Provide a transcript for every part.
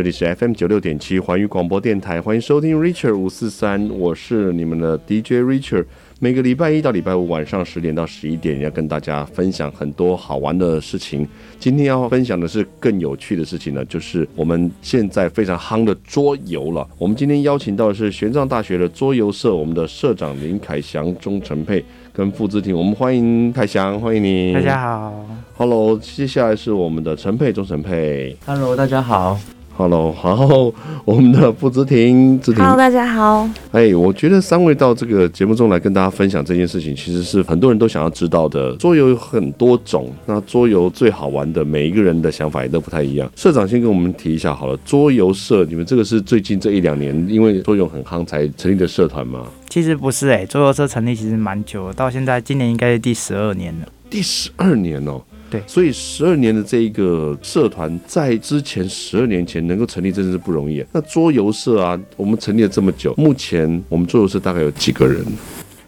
这里是 FM 九六点七环宇广播电台，欢迎收听 Richard 五四三，我是你们的 DJ Richard。每个礼拜一到礼拜五晚上十点到十一点，要跟大家分享很多好玩的事情。今天要分享的是更有趣的事情呢，就是我们现在非常夯的桌游了。我们今天邀请到的是玄奘大学的桌游社，我们的社长林凯祥、钟成佩跟付志婷。我们欢迎凯祥，欢迎你。大家好。Hello，接下来是我们的陈佩，钟成佩。Hello，大家好。Hello，好，我们的付姿婷，之婷。Hello，大家好。哎，我觉得三位到这个节目中来跟大家分享这件事情，其实是很多人都想要知道的。桌游有很多种，那桌游最好玩的，每一个人的想法也都不太一样。社长先跟我们提一下好了，桌游社，你们这个是最近这一两年因为桌游很夯才成立的社团吗？其实不是哎、欸，桌游社成立其实蛮久了，到现在今年应该是第十二年了。第十二年哦。对，所以十二年的这一个社团，在之前十二年前能够成立，真的是不容易。那桌游社啊，我们成立了这么久，目前我们桌游社大概有几个人？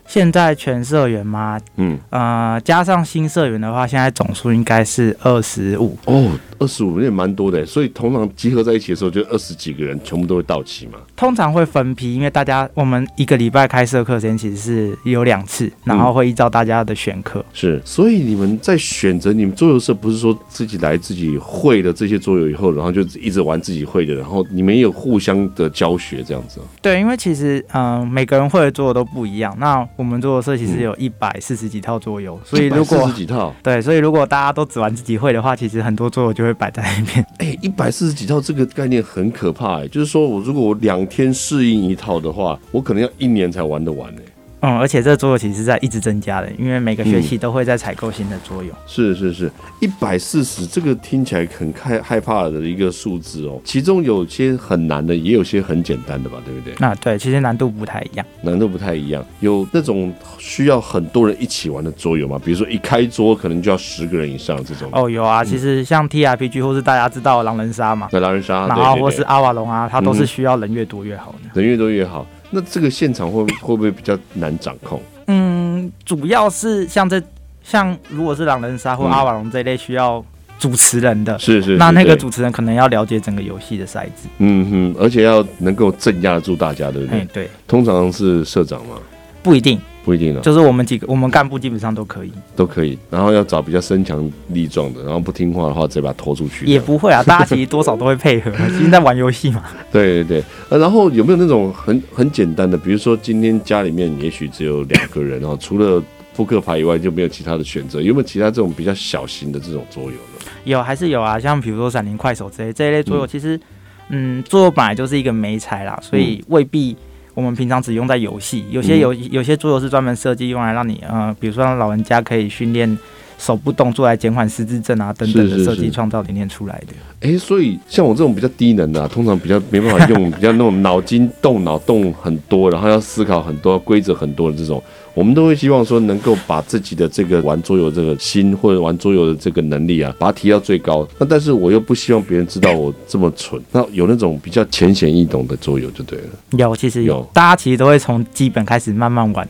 现在全社员吗？嗯，呃，加上新社员的话，现在总数应该是二十五。哦。二十五人也蛮多的，所以通常集合在一起的时候，就二十几个人全部都会到齐嘛。通常会分批，因为大家我们一个礼拜开设课时间其实是有两次，然后会依照大家的选课。嗯。是，所以你们在选择你们桌游社，不是说自己来自己会的这些桌游以后，然后就一直玩自己会的，然后你们也有互相的教学这样子。对，因为其实嗯、呃，每个人会的桌游都不一样。那我们桌游社其实有一百四十几套桌游，所以如果四十几套，对，所以如果大家都只玩自己会的话，其实很多桌游就会。摆在那边，哎，一百四十几套这个概念很可怕哎，就是说我如果我两天适应一套的话，我可能要一年才玩得完哎。嗯，而且这个桌游其实是在一直增加的，因为每个学期都会在采购新的桌游。嗯。是是是，一百四十这个听起来很害害怕的一个数字哦。其中有些很难的，也有些很简单的吧，对不对？那对，其实难度不太一样。难度不太一样，有那种需要很多人一起玩的桌游吗？比如说一开桌可能就要十个人以上这种。哦，有啊，其实像 TRPG 或是大家知道狼人杀嘛，对狼人杀，然后或是阿瓦隆啊，它都是需要人越多越好的。人越多越好。那这个现场会会不会比较难掌控？嗯，主要是像这像如果是狼人杀或阿瓦隆这一类需要主持人的，是是，那那个主持人可能要了解整个游戏的赛制，嗯哼，而且要能够镇压住大家，对不对？嗯、对，通常是社长吗？不一定。不一定啊，就是我们几个，我们干部基本上都可以，都可以。然后要找比较身强力壮的，然后不听话的话，直接把他拖出去。也不会啊，大家其实多少都会配合，其实在玩游戏嘛。对对对，呃，然后有没有那种很很简单的，比如说今天家里面也许只有两个人，然后除了扑克牌以外就没有其他的选择，有没有其他这种比较小型的这种桌游呢？有，还是有啊，像比如说闪灵快手这一这一类桌游，其实嗯，桌游本来就是一个媒材啦，所以未必。我们平常只用在游戏，有些有有些桌游是专门设计用来让你，呃，比如说让老人家可以训练手部动作来减缓失智症啊等等的设计创造理念出来的。哎、欸，所以像我这种比较低能的、啊，通常比较没办法用，比较那种脑筋动脑动很多，然后要思考很多规则很多的这种。我们都会希望说，能够把自己的这个玩桌游这个心，或者玩桌游的这个能力啊，把它提到最高。那但是我又不希望别人知道我这么蠢。那有那种比较浅显易懂的桌游就对了。有，其实有，大家其实都会从基本开始慢慢玩，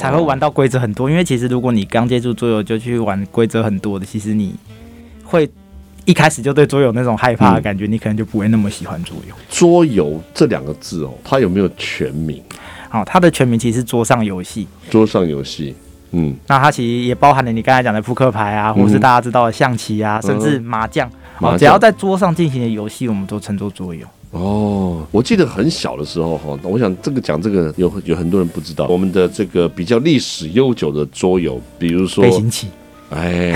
才会玩到规则很多。因为其实如果你刚接触桌游就去玩规则很多的，其实你会一开始就对桌游那种害怕的感觉，你可能就不会那么喜欢桌游。桌游这两个字哦，它有没有全名？好，它的全名其实是桌上游戏。桌上游戏，嗯，那它其实也包含了你刚才讲的扑克牌啊，或是大家知道的象棋啊，嗯、甚至麻将。哦，只要在桌上进行的游戏，我们都称作桌游。哦，我记得很小的时候哈，我想这个讲这个有有很多人不知道，我们的这个比较历史悠久的桌游，比如说飞行棋，哎，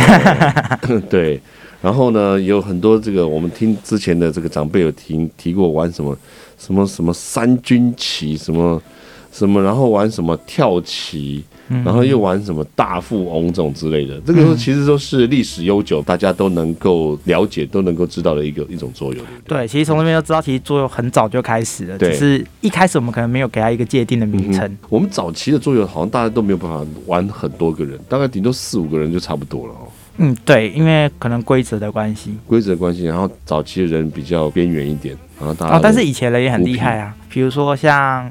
对，然后呢，有很多这个我们听之前的这个长辈有提提过玩什么什么什么三军棋什么。什么，然后玩什么跳棋，然后又玩什么大富翁这种之类的，这个其实都是历史悠久，大家都能够了解、都能够知道的一个一种作用。对，其实从那边就知道，其实作用很早就开始了，只是一开始我们可能没有给它一个界定的名称。我们早期的作用好像大家都没有办法玩很多个人，大概顶多四五个人就差不多了哦。嗯，对，因为可能规则的关系，规则的关系，然后早期的人比较边缘一点，然后大家哦，但是以前人也很厉害啊，比如说像。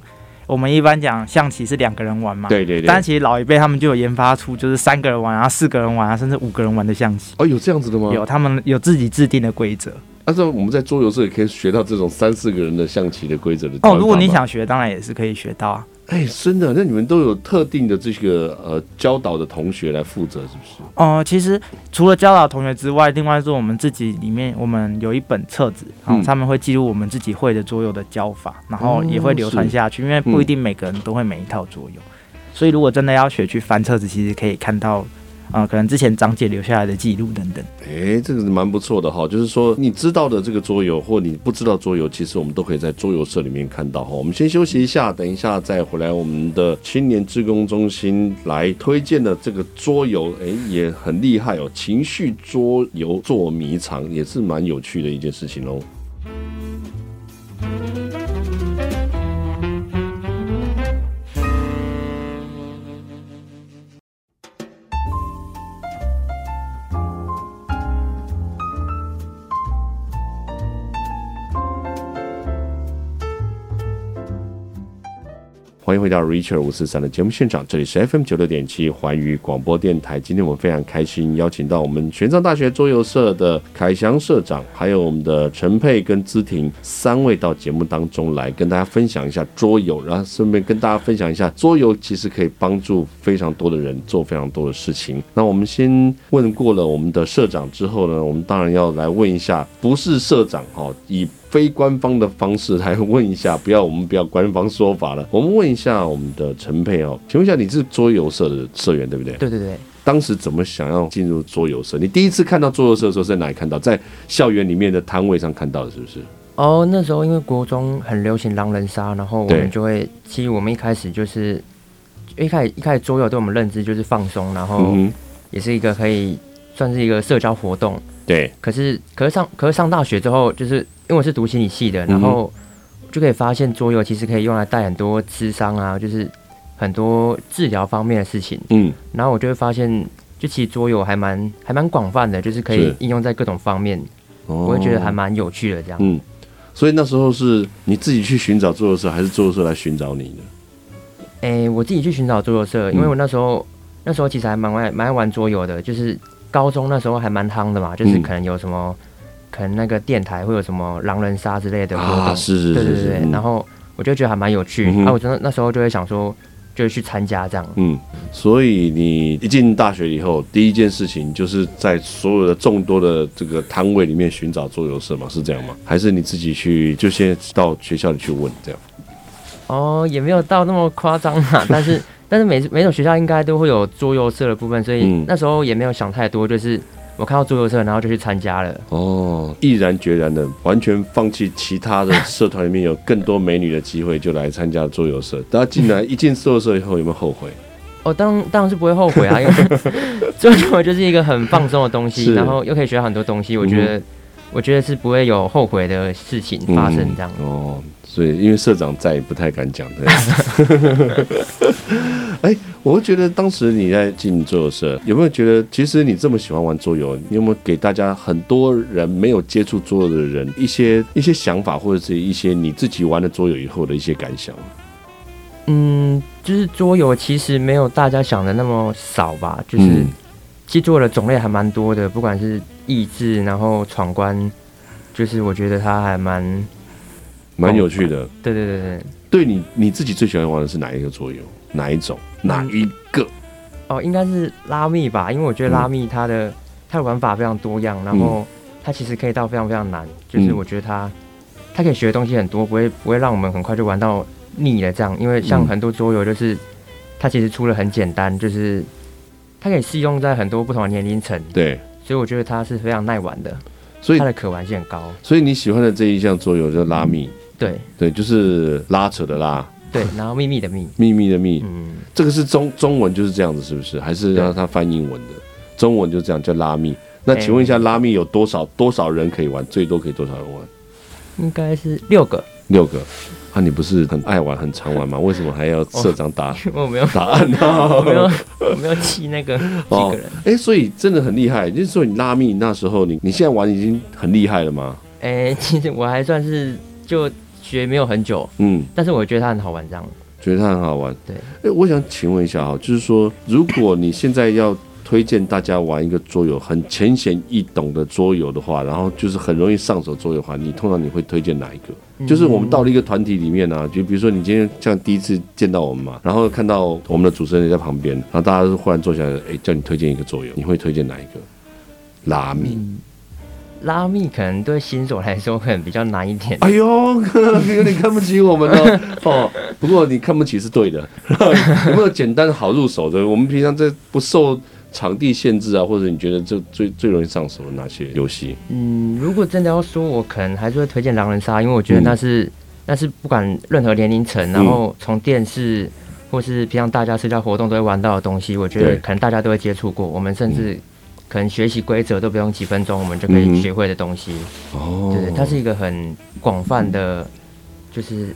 我们一般讲象棋是两个人玩嘛，对对对。但其实老一辈他们就有研发出，就是三个人玩啊，四个人玩啊，甚至五个人玩的象棋。哦，有这样子的吗？有，他们有自己制定的规则。但是我们在桌游社也可以学到这种三四个人的象棋的规则的哦。如果你想学，当然也是可以学到啊。哎，真的？那你们都有特定的这个呃教导的同学来负责，是不是？哦、呃，其实除了教导同学之外，另外是我们自己里面，我们有一本册子，然后上面会记录我们自己会的桌游的教法，然后也会流传下去，因为不一定每个人都会每一套桌游，所以如果真的要学去翻册子，其实可以看到。啊、可能之前张姐留下来的记录等等。哎、这个是蛮不错的哈，就是说你知道的这个桌游，或你不知道桌游，其实我们都可以在桌游社里面看到哈。我们先休息一下，等一下再回来。我们的青年志工中心来推荐的这个桌游，哎、也很厉害哦。情绪桌游捉迷藏也是蛮有趣的一件事情哦。欢迎回到 Richard 五四三的节目现场，这里是 FM 九六点七环宇广播电台。今天我们非常开心，邀请到我们玄奘大学桌游社的凯翔社长，还有我们的陈佩跟姿婷三位到节目当中来，跟大家分享一下桌游，然后顺便跟大家分享一下桌游其实可以帮助非常多的人做非常多的事情。那我们先问过了我们的社长之后呢，我们当然要来问一下，不是社长哈，以。非官方的方式来问一下，不要我们不要官方说法了。我们问一下我们的陈佩哦，请问一下，你是桌游社的社员对不对？对对对。当时怎么想要进入桌游社？你第一次看到桌游社的时候是在哪里看到？在校园里面的摊位上看到的，是不是？哦，那时候因为国中很流行狼人杀，然后我们就会，其实我们一开始就是一开始一开始桌游对我们认知就是放松，然后也是一个可以算是一个社交活动。对。可是可是上可是上大学之后就是。因为我是读心理系的，然后就可以发现桌游其实可以用来带很多智商啊，就是很多治疗方面的事情。嗯，然后我就会发现，就其实桌游还蛮还蛮广泛的，就是可以应用在各种方面。我会觉得还蛮有趣的这样。嗯，所以那时候是你自己去寻找桌游社，还是桌游社来寻找你的？哎，我自己去寻找桌游社，因为我那时候那时候其实还蛮爱蛮爱玩桌游的，就是高中那时候还蛮夯的嘛，就是可能有什么。可能那个电台会有什么狼人杀之类的活动，啊，是是是，对对对，嗯、然后我就觉得还蛮有趣，嗯、啊，我真的那时候就会想说，就去参加这样。嗯，所以你一进大学以后，第一件事情就是在所有的众多的这个摊位里面寻找桌游社吗？是这样吗？还是你自己去就先到学校里去问这样？哦，也没有到那么夸张 嘛，但是但是每每种学校应该都会有桌游社的部分，所以那时候也没有想太多，就是。我看到桌游社，然后就去参加了。哦，毅然决然的，完全放弃其他的社团里面有更多美女的机会，就来参加桌游社。大家进来一进桌游社以后，有没有后悔？哦，当当然是不会后悔啊，因为 桌游就是一个很放松的东西，然后又可以学到很多东西。我觉得，嗯、我觉得是不会有后悔的事情发生这样。嗯、哦。所以，因为社长在，不太敢讲的。哎，我会觉得当时你在进桌游社，有没有觉得，其实你这么喜欢玩桌游，你有没有给大家很多人没有接触桌游的人一些一些想法，或者是一些你自己玩了桌游以后的一些感想？嗯，就是桌游其实没有大家想的那么少吧，就是、嗯、其实桌游的种类还蛮多的，不管是益智，然后闯关，就是我觉得它还蛮。蛮有趣的，对对对对，对你你自己最喜欢玩的是哪一个桌游？哪一种？哪一个？哦，应该是拉密吧，因为我觉得拉密它的、嗯、它的玩法非常多样，然后它其实可以到非常非常难，就是我觉得它它可以学的东西很多，不会不会让我们很快就玩到腻了这样。因为像很多桌游就是它其实出了很简单，就是它可以适用在很多不同的年龄层，对，所以我觉得它是非常耐玩的，所以它的可玩性很高。所以你喜欢的这一项桌游叫拉密。对对，就是拉扯的拉，对，然后秘密的秘，秘密的秘，嗯，这个是中中文就是这样子，是不是？还是让它翻英文的？中文就这样叫拉密。那请问一下，拉密有多少多少人可以玩？最多可以多少人玩？应该是六个。六个。啊，你不是很爱玩、很常玩吗？为什么还要社长打？我没有答案呢，我没有，我没有记那个几个人。哎，所以真的很厉害。就是说，你拉密那时候，你你现在玩已经很厉害了吗？哎，其实我还算是就。学没有很久，嗯，但是我觉得它很好玩，这样。觉得它很好玩，对。哎，我想请问一下哈，就是说，如果你现在要推荐大家玩一个桌游，很浅显易懂的桌游的话，然后就是很容易上手桌游的话，你通常你会推荐哪一个？嗯、就是我们到了一个团体里面呢、啊，就比如说你今天像第一次见到我们嘛，然后看到我们的主持人也在旁边，然后大家都忽然坐下来，哎，叫你推荐一个桌游，你会推荐哪一个？拉密。嗯拉密可能对新手来说可能比较难一点。哎呦，有点看不起我们哦。哦，不过你看不起是对的。有没有简单好入手的？我们平常在不受场地限制啊，或者你觉得这最最容易上手的哪些游戏？嗯，如果真的要说，我可能还是会推荐狼人杀，因为我觉得那是、嗯、那是不管任何年龄层，然后从电视或是平常大家社交活动都会玩到的东西，我觉得可能大家都会接触过。我们甚至。可能学习规则都不用几分钟，我们就可以学会的东西。哦、嗯，对，它是一个很广泛的，就是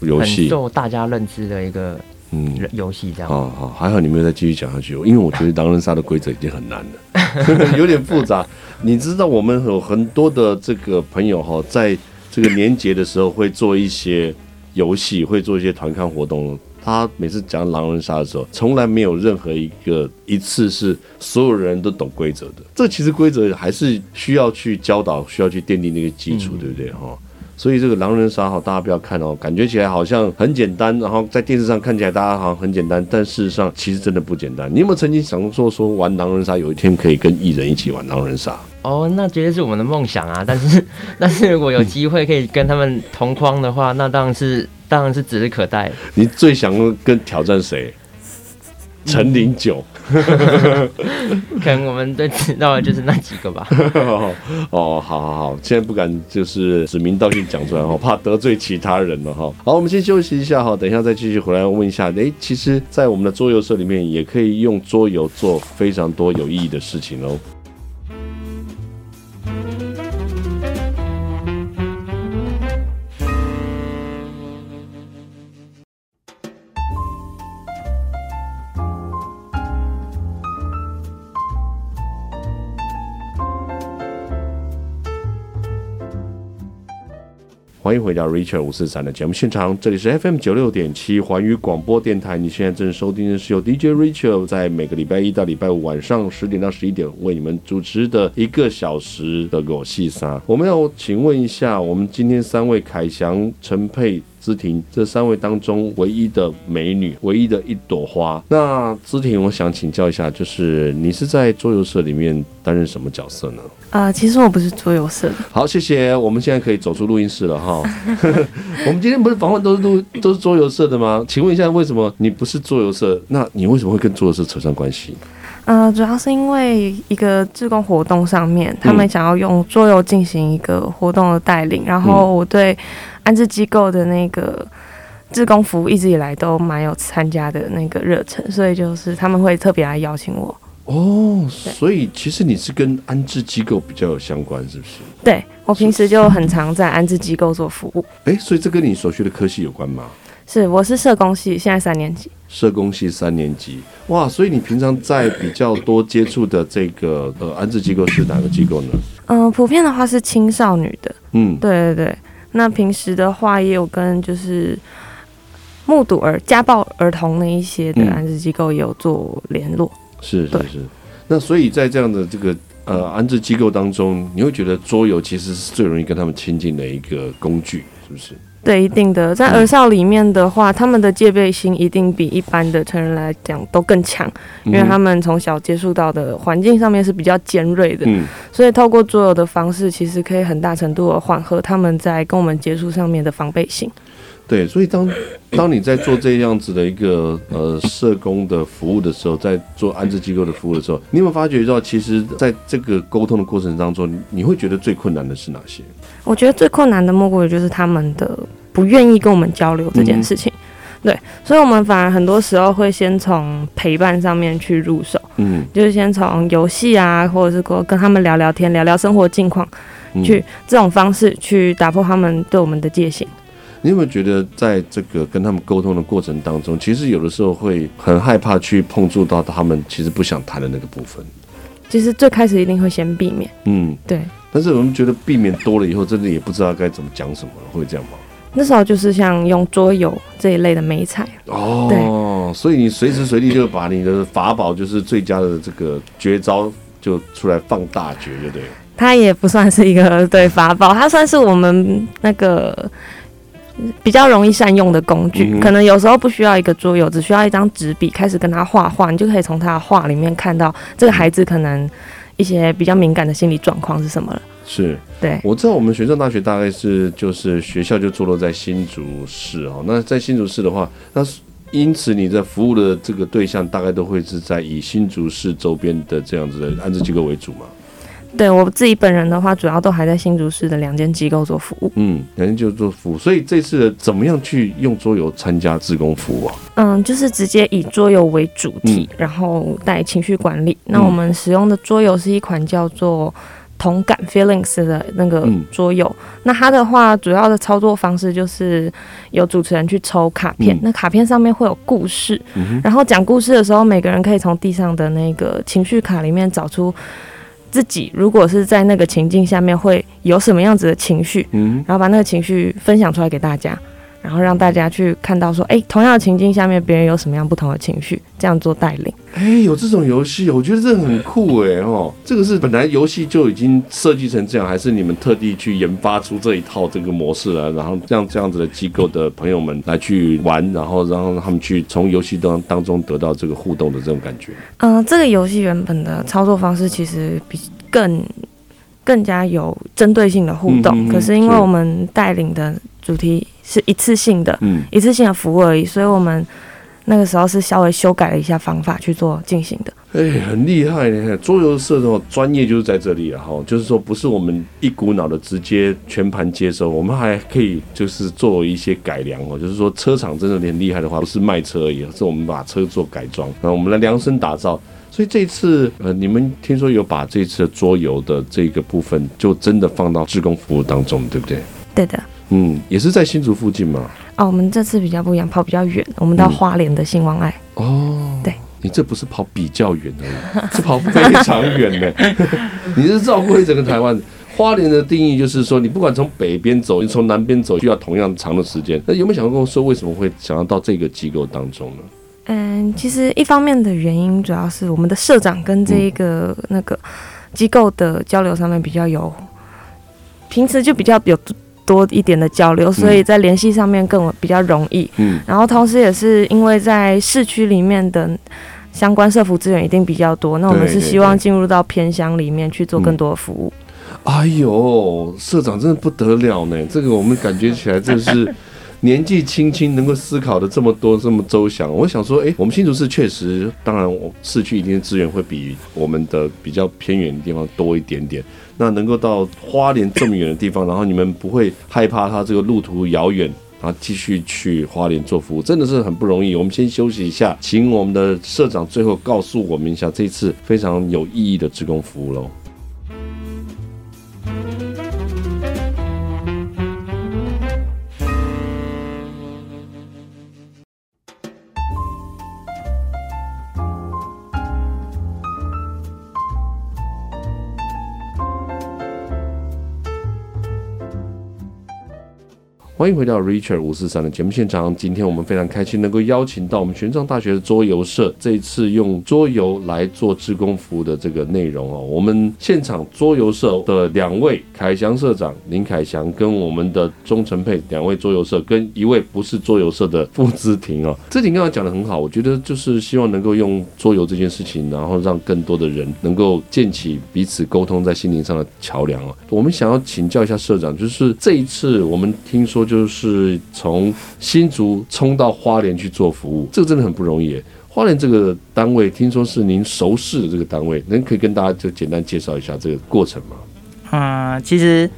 游戏，很受大家认知的一个嗯游戏。这样，好好，还好你没有再继续讲下去，因为我觉得狼人杀的规则已经很难了，有点复杂。你知道我们有很多的这个朋友哈，在这个年节的时候会做一些游戏，会做一些团刊活动。他每次讲狼人杀的时候，从来没有任何一个一次是所有人都懂规则的。这其实规则还是需要去教导，需要去奠定那个基础，对不对？哈。所以这个狼人杀哈，大家不要看哦，感觉起来好像很简单，然后在电视上看起来大家好像很简单，但事实上其实真的不简单。你有没有曾经想说说玩狼人杀，有一天可以跟艺人一起玩狼人杀？哦，那绝对是我们的梦想啊！但是，但是如果有机会可以跟他们同框的话，那当然是当然是指日可待。你最想跟挑战谁？陈林九。可能我们都知道的就是那几个吧。哦，好好好，现在不敢就是指名道姓讲出来哈，怕得罪其他人了哈。好，我们先休息一下哈，等一下再继续回来问一下。诶，其实，在我们的桌游社里面，也可以用桌游做非常多有意义的事情哦。欢迎回到 Richard 五四三的节目现场，这里是 FM 九六点七环宇广播电台。你现在正收听的是由 DJ Richard 在每个礼拜一到礼拜五晚上十点到十一点为你们主持的一个小时的狗戏沙。我们要请问一下，我们今天三位凯翔、陈佩。姿婷，这三位当中唯一的美女，唯一的一朵花。那姿婷，我想请教一下，就是你是在桌游社里面担任什么角色呢？啊、呃，其实我不是桌游社的。好，谢谢。我们现在可以走出录音室了哈。我们今天不是访问都是录都是桌游社的吗？请问一下，为什么你不是桌游社？那你为什么会跟桌游社扯上关系？呃，主要是因为一个志工活动上面，他们想要用桌游进行一个活动的带领，嗯、然后我对安置机构的那个志工服务一直以来都蛮有参加的那个热忱，所以就是他们会特别来邀请我。哦，所以其实你是跟安置机构比较有相关，是不是？对，我平时就很常在安置机构做服务。哎，所以这跟你所学的科系有关吗？是，我是社工系，现在三年级。社工系三年级，哇！所以你平常在比较多接触的这个呃安置机构是哪个机构呢？嗯、呃，普遍的话是青少女的。嗯，对对对。那平时的话也有跟就是目睹儿家暴儿童那一些的安置机构也有做联络。是、嗯、是是。那所以在这样的这个呃安置机构当中，你会觉得桌游其实是最容易跟他们亲近的一个工具，是不是？对，一定的，在儿少里面的话，他们的戒备心一定比一般的成人来讲都更强，因为他们从小接触到的环境上面是比较尖锐的，嗯，所以透过桌游的方式，其实可以很大程度的缓和他们在跟我们接触上面的防备心。对，所以当当你在做这样子的一个呃社工的服务的时候，在做安置机构的服务的时候，你有没有发觉到，其实在这个沟通的过程当中，你会觉得最困难的是哪些？我觉得最困难的莫过于就是他们的不愿意跟我们交流这件事情。嗯、对，所以我们反而很多时候会先从陪伴上面去入手，嗯，就是先从游戏啊，或者是跟跟他们聊聊天，聊聊生活近况，去这种方式去打破他们对我们的戒心。你有没有觉得，在这个跟他们沟通的过程当中，其实有的时候会很害怕去碰触到他们其实不想谈的那个部分？其实最开始一定会先避免，嗯，对。但是我们觉得避免多了以后，真的也不知道该怎么讲什么了，会这样吗？那时候就是像用桌游这一类的美彩哦，对，所以你随时随地就把你的法宝，就是最佳的这个绝招，就出来放大绝，对不对？它也不算是一个对法宝，它算是我们那个比较容易善用的工具。嗯、可能有时候不需要一个桌游，只需要一张纸笔，开始跟他画画，你就可以从他的画里面看到这个孩子可能一些比较敏感的心理状况是什么了。是，对，我知道我们学生大学大概是就是学校就坐落在新竹市哦。那在新竹市的话，那因此你在服务的这个对象大概都会是在以新竹市周边的这样子的安置机构为主嘛？对，我自己本人的话，主要都还在新竹市的两间机构做服务。嗯，两间就做服务，所以这次怎么样去用桌游参加志工服务啊？嗯，就是直接以桌游为主题，嗯、然后带情绪管理。那我们使用的桌游是一款叫做。同感 feelings 的那个桌游，嗯、那它的话主要的操作方式就是由主持人去抽卡片，嗯、那卡片上面会有故事，嗯、然后讲故事的时候，每个人可以从地上的那个情绪卡里面找出自己如果是在那个情境下面会有什么样子的情绪，嗯、然后把那个情绪分享出来给大家。然后让大家去看到说，哎，同样的情境下面，别人有什么样不同的情绪，这样做带领。哎，有这种游戏，我觉得这很酷哎 哦。这个是本来游戏就已经设计成这样，还是你们特地去研发出这一套这个模式来，然后让这样子的机构的朋友们来去玩，然后让他们去从游戏当当中得到这个互动的这种感觉。嗯、呃，这个游戏原本的操作方式其实比更更加有针对性的互动，嗯、哼哼可是因为我们带领的主题。是一次性的，嗯，一次性的服务而已，所以我们那个时候是稍微修改了一下方法去做进行的。哎、欸，很厉害呢！桌游社的专业就是在这里了哈，就是说不是我们一股脑的直接全盘接收，我们还可以就是做一些改良哦。就是说车厂真的很厉害的话，不是卖车而已，是我们把车做改装，那我们来量身打造。所以这次呃，你们听说有把这次的桌游的这个部分，就真的放到志工服务当中，对不对？对的。嗯，也是在新竹附近吗？哦，我们这次比较不一样，跑比较远，我们到花莲的兴旺爱。嗯、哦，对，你这不是跑比较远而已，是跑非常远的。你是照顾整个台湾。花莲的定义就是说，你不管从北边走，你从南边走，需要同样长的时间。那有没有想过说，为什么会想要到这个机构当中呢？嗯，其实一方面的原因，主要是我们的社长跟这一个那个机构的交流上面比较有，平时就比较有。多一点的交流，所以在联系上面更比较容易。嗯，然后同时也是因为在市区里面的相关社服资源一定比较多，那我们是希望进入到偏乡里面去做更多的服务。嗯、哎呦，社长真的不得了呢！这个我们感觉起来真是。年纪轻轻能够思考的这么多这么周详，我想说，哎，我们新竹市确实，当然我市区一定资源会比我们的比较偏远的地方多一点点。那能够到花莲这么远的地方，然后你们不会害怕它这个路途遥远，然后继续去花莲做服务，真的是很不容易。我们先休息一下，请我们的社长最后告诉我们一下这次非常有意义的职工服务喽。欢迎回到 Richard 五四三的节目现场。今天我们非常开心能够邀请到我们玄奘大学的桌游社，这一次用桌游来做志工服务的这个内容哦。我们现场桌游社的两位凯翔社长林凯翔跟我们的钟成佩两位桌游社跟一位不是桌游社的傅之婷哦。姿婷刚才讲的很好，我觉得就是希望能够用桌游这件事情，然后让更多的人能够建起彼此沟通在心灵上的桥梁哦。我们想要请教一下社长，就是这一次我们听说。就是从新竹冲到花莲去做服务，这个真的很不容易。花莲这个单位，听说是您熟识的这个单位，能可以跟大家就简单介绍一下这个过程吗？嗯，其实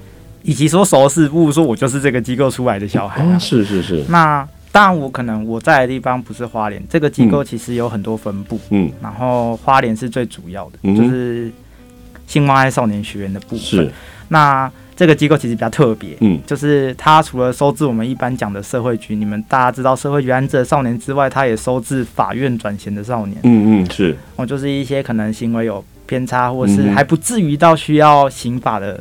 与其说熟识，不如说我就是这个机构出来的小孩。啊。是是是。那当然，我可能我在的地方不是花莲，这个机构其实有很多分部。嗯。然后花莲是最主要的，嗯、就是信望爱少年学院的部分。是。那这个机构其实比较特别，嗯，就是它除了收治我们一般讲的社会局，你们大家知道社会局安置的少年之外，它也收治法院转衔的少年，嗯嗯，是，哦，就是一些可能行为有偏差，或是还不至于到需要刑法的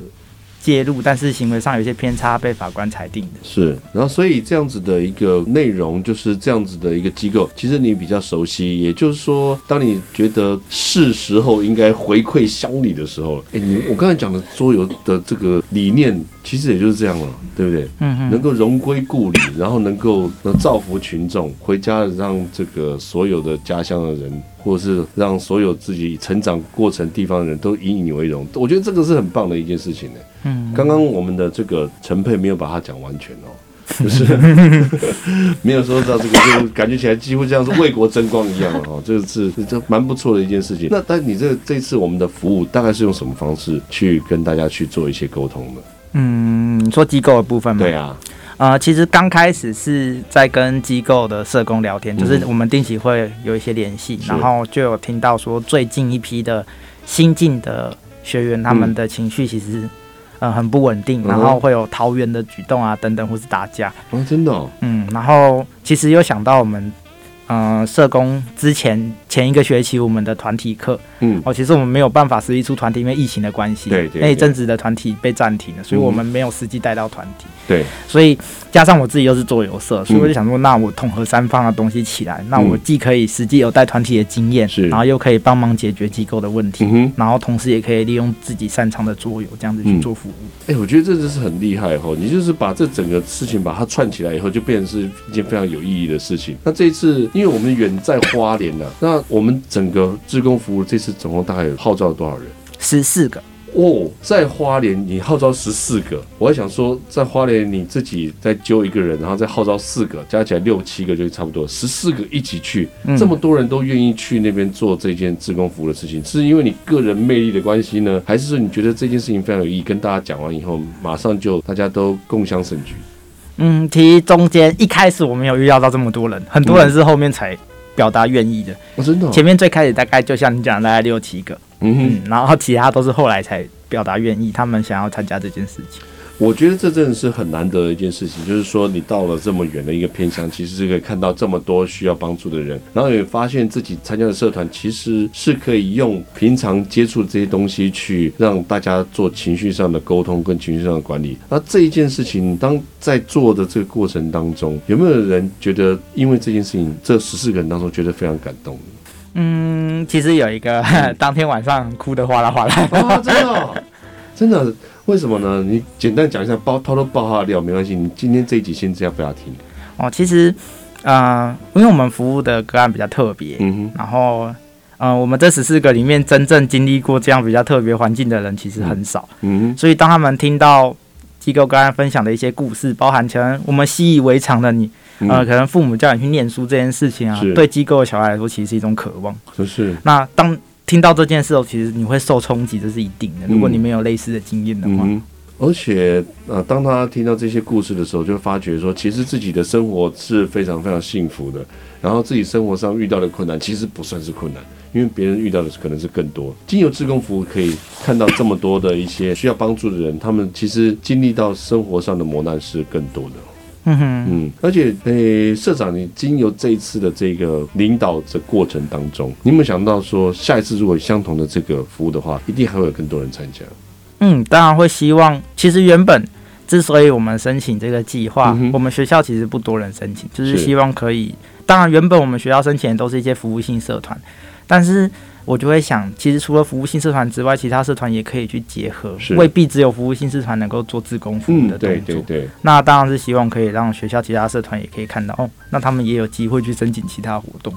介入，但是行为上有些偏差被法官裁定的。是，然后所以这样子的一个内容就是这样子的一个机构，其实你比较熟悉。也就是说，当你觉得是时候应该回馈乡里的时候，哎，你我刚才讲的桌游的这个理念，其实也就是这样了，对不对？嗯嗯。能够荣归故里，然后能够能造福群众，回家让这个所有的家乡的人。或者是让所有自己成长过程地方的人都以你为荣，我觉得这个是很棒的一件事情呢。嗯，刚刚我们的这个陈佩没有把它讲完全哦，就是 没有说到这个，就感觉起来几乎像是为国争光一样哦。这个是这蛮不错的一件事情。那但你这这次我们的服务大概是用什么方式去跟大家去做一些沟通呢？嗯，你说机构的部分吗？对啊。呃，其实刚开始是在跟机构的社工聊天，就是我们定期会有一些联系，然后就有听到说最近一批的新进的学员，他们的情绪其实呃很不稳定，然后会有桃园的举动啊等等，或是打架。哦，真的哦。嗯，然后其实又想到我们。嗯、呃，社工之前前一个学期我们的团体课，嗯，哦，其实我们没有办法实际出团体，因为疫情的关系，对，对对，那一阵子的团体被暂停了，所以我们没有实际带到团体，对，所以加上我自己又是做游社，所以我就想说，那我统合三方的东西起来，嗯、那我既可以实际有带团体的经验，是，然后又可以帮忙解决机构的问题，嗯、然后同时也可以利用自己擅长的桌游这样子去做服务。哎、我觉得这就是很厉害哦，你就是把这整个事情把它串起来以后，就变成是一件非常有意义的事情。那这一次，因为我们远在花莲呢、啊，那我们整个志工服务这次总共大概有号召了多少人？十四个哦，在花莲你号召十四个，我还想说在花莲你自己再揪一个人，然后再号召四个，加起来六七个就差不多，十四个一起去，嗯、这么多人都愿意去那边做这件志工服务的事情，是因为你个人魅力的关系呢，还是说你觉得这件事情非常有意义？跟大家讲完以后，马上就大家都共享盛举。嗯，其实中间一开始我没有预料到这么多人，很多人是后面才。表达愿意的，我真的。前面最开始大概就像你讲的，大概六七个，嗯，嗯，然后其他都是后来才表达愿意，他们想要参加这件事情。我觉得这真的是很难得的一件事情，就是说你到了这么远的一个偏乡，其实是可以看到这么多需要帮助的人，然后也发现自己参加的社团其实是可以用平常接触这些东西去让大家做情绪上的沟通跟情绪上的管理。那这一件事情，当在做的这个过程当中，有没有人觉得因为这件事情，这十四个人当中觉得非常感动？嗯，其实有一个 当天晚上哭得哗啦哗啦，哦，真的哦，真的。为什么呢？你简单讲一下，包偷偷爆他的料没关系。你今天这一集先这样不要听哦。其实，呃，因为我们服务的个案比较特别，嗯哼，然后，呃，我们这十四个里面真正经历过这样比较特别环境的人其实很少，嗯哼。所以当他们听到机构个案分享的一些故事，包含成我们习以为常的你，呃，可能父母叫你去念书这件事情啊，对机构的小孩来说其实是一种渴望，就是。那当听到这件事后，其实你会受冲击，这是一定的。如果你没有类似的经验的话，嗯，而且呃，当他听到这些故事的时候，就会发觉说，其实自己的生活是非常非常幸福的。然后自己生活上遇到的困难，其实不算是困难，因为别人遇到的可能是更多。经由志工服务，可以看到这么多的一些需要帮助的人，他们其实经历到生活上的磨难是更多的。嗯哼，嗯，而且，诶、欸，社长，你经由这一次的这个领导的过程当中，你有没有想到说，下一次如果相同的这个服务的话，一定还会有更多人参加？嗯，当然会希望。其实原本之所以我们申请这个计划，嗯、我们学校其实不多人申请，就是希望可以。当然，原本我们学校申请的都是一些服务性社团，但是。我就会想，其实除了服务性社团之外，其他社团也可以去结合，未必只有服务性社团能够做自工服务的动作。嗯、对对对。那当然是希望可以让学校其他社团也可以看到，哦，那他们也有机会去申请其他活动，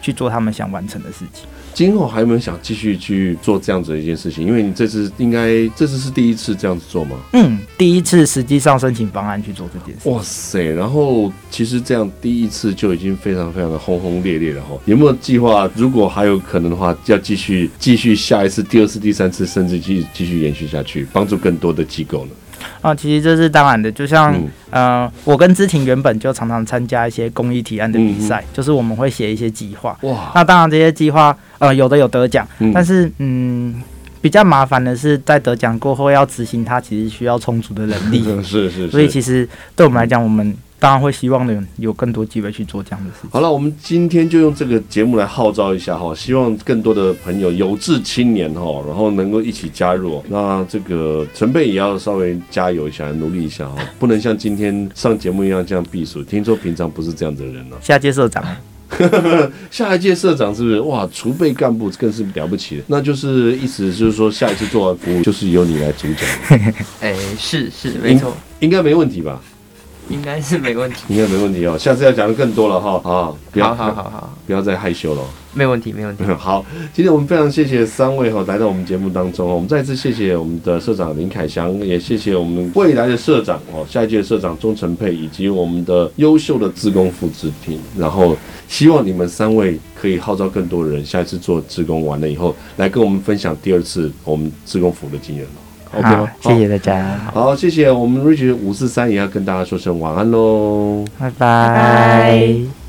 去做他们想完成的事情。今后还有没有想继续去做这样子的一件事情？因为你这次应该这次是第一次这样子做吗？嗯，第一次实际上申请方案去做这件事。哇塞！然后其实这样第一次就已经非常非常的轰轰烈烈了哈。有没有计划？如果还有可能的话，要继续继续下一次、第二次、第三次，甚至继续继续延续下去，帮助更多的机构呢？啊，其实这是当然的，就像、嗯、呃，我跟知婷原本就常常参加一些公益提案的比赛，嗯、就是我们会写一些计划。哇，那当然这些计划呃，有的有得奖，嗯、但是嗯，比较麻烦的是在得奖过后要执行它，其实需要充足的能力。是 是，是，所以其实对我们来讲，我们当然会希望呢有更多机会去做这样的事情。好了，我们今天就用这个节目来号召一下哈，希望更多的朋友有志青年哈，然后能够一起加入。那这个陈佩也要稍微加油一下，努力一下哈，不能像今天上节目一样这样避暑。听说平常不是这样的人呢。下届社长。下一届社长是不是哇？储备干部更是了不起的，那就是意思就是说，下一次做完服务就是由你来主讲。哎、欸，是是没错，应该没问题吧？应该是没问题，应该没问题哦。下次要讲的更多了哈啊！不要好好好好，不要再害羞了。没问题，没问题。好，今天我们非常谢谢三位哈来到我们节目当中，我们再次谢谢我们的社长林凯翔，也谢谢我们未来的社长哦，下一届社长钟成佩，以及我们的优秀的志工副志平。然后希望你们三位可以号召更多的人，下一次做志工完了以后，来跟我们分享第二次我们志工服务的经验。OK 吗？谢谢大家。好，谢谢我们 Richard 五四三也要跟大家说声晚安喽，拜拜。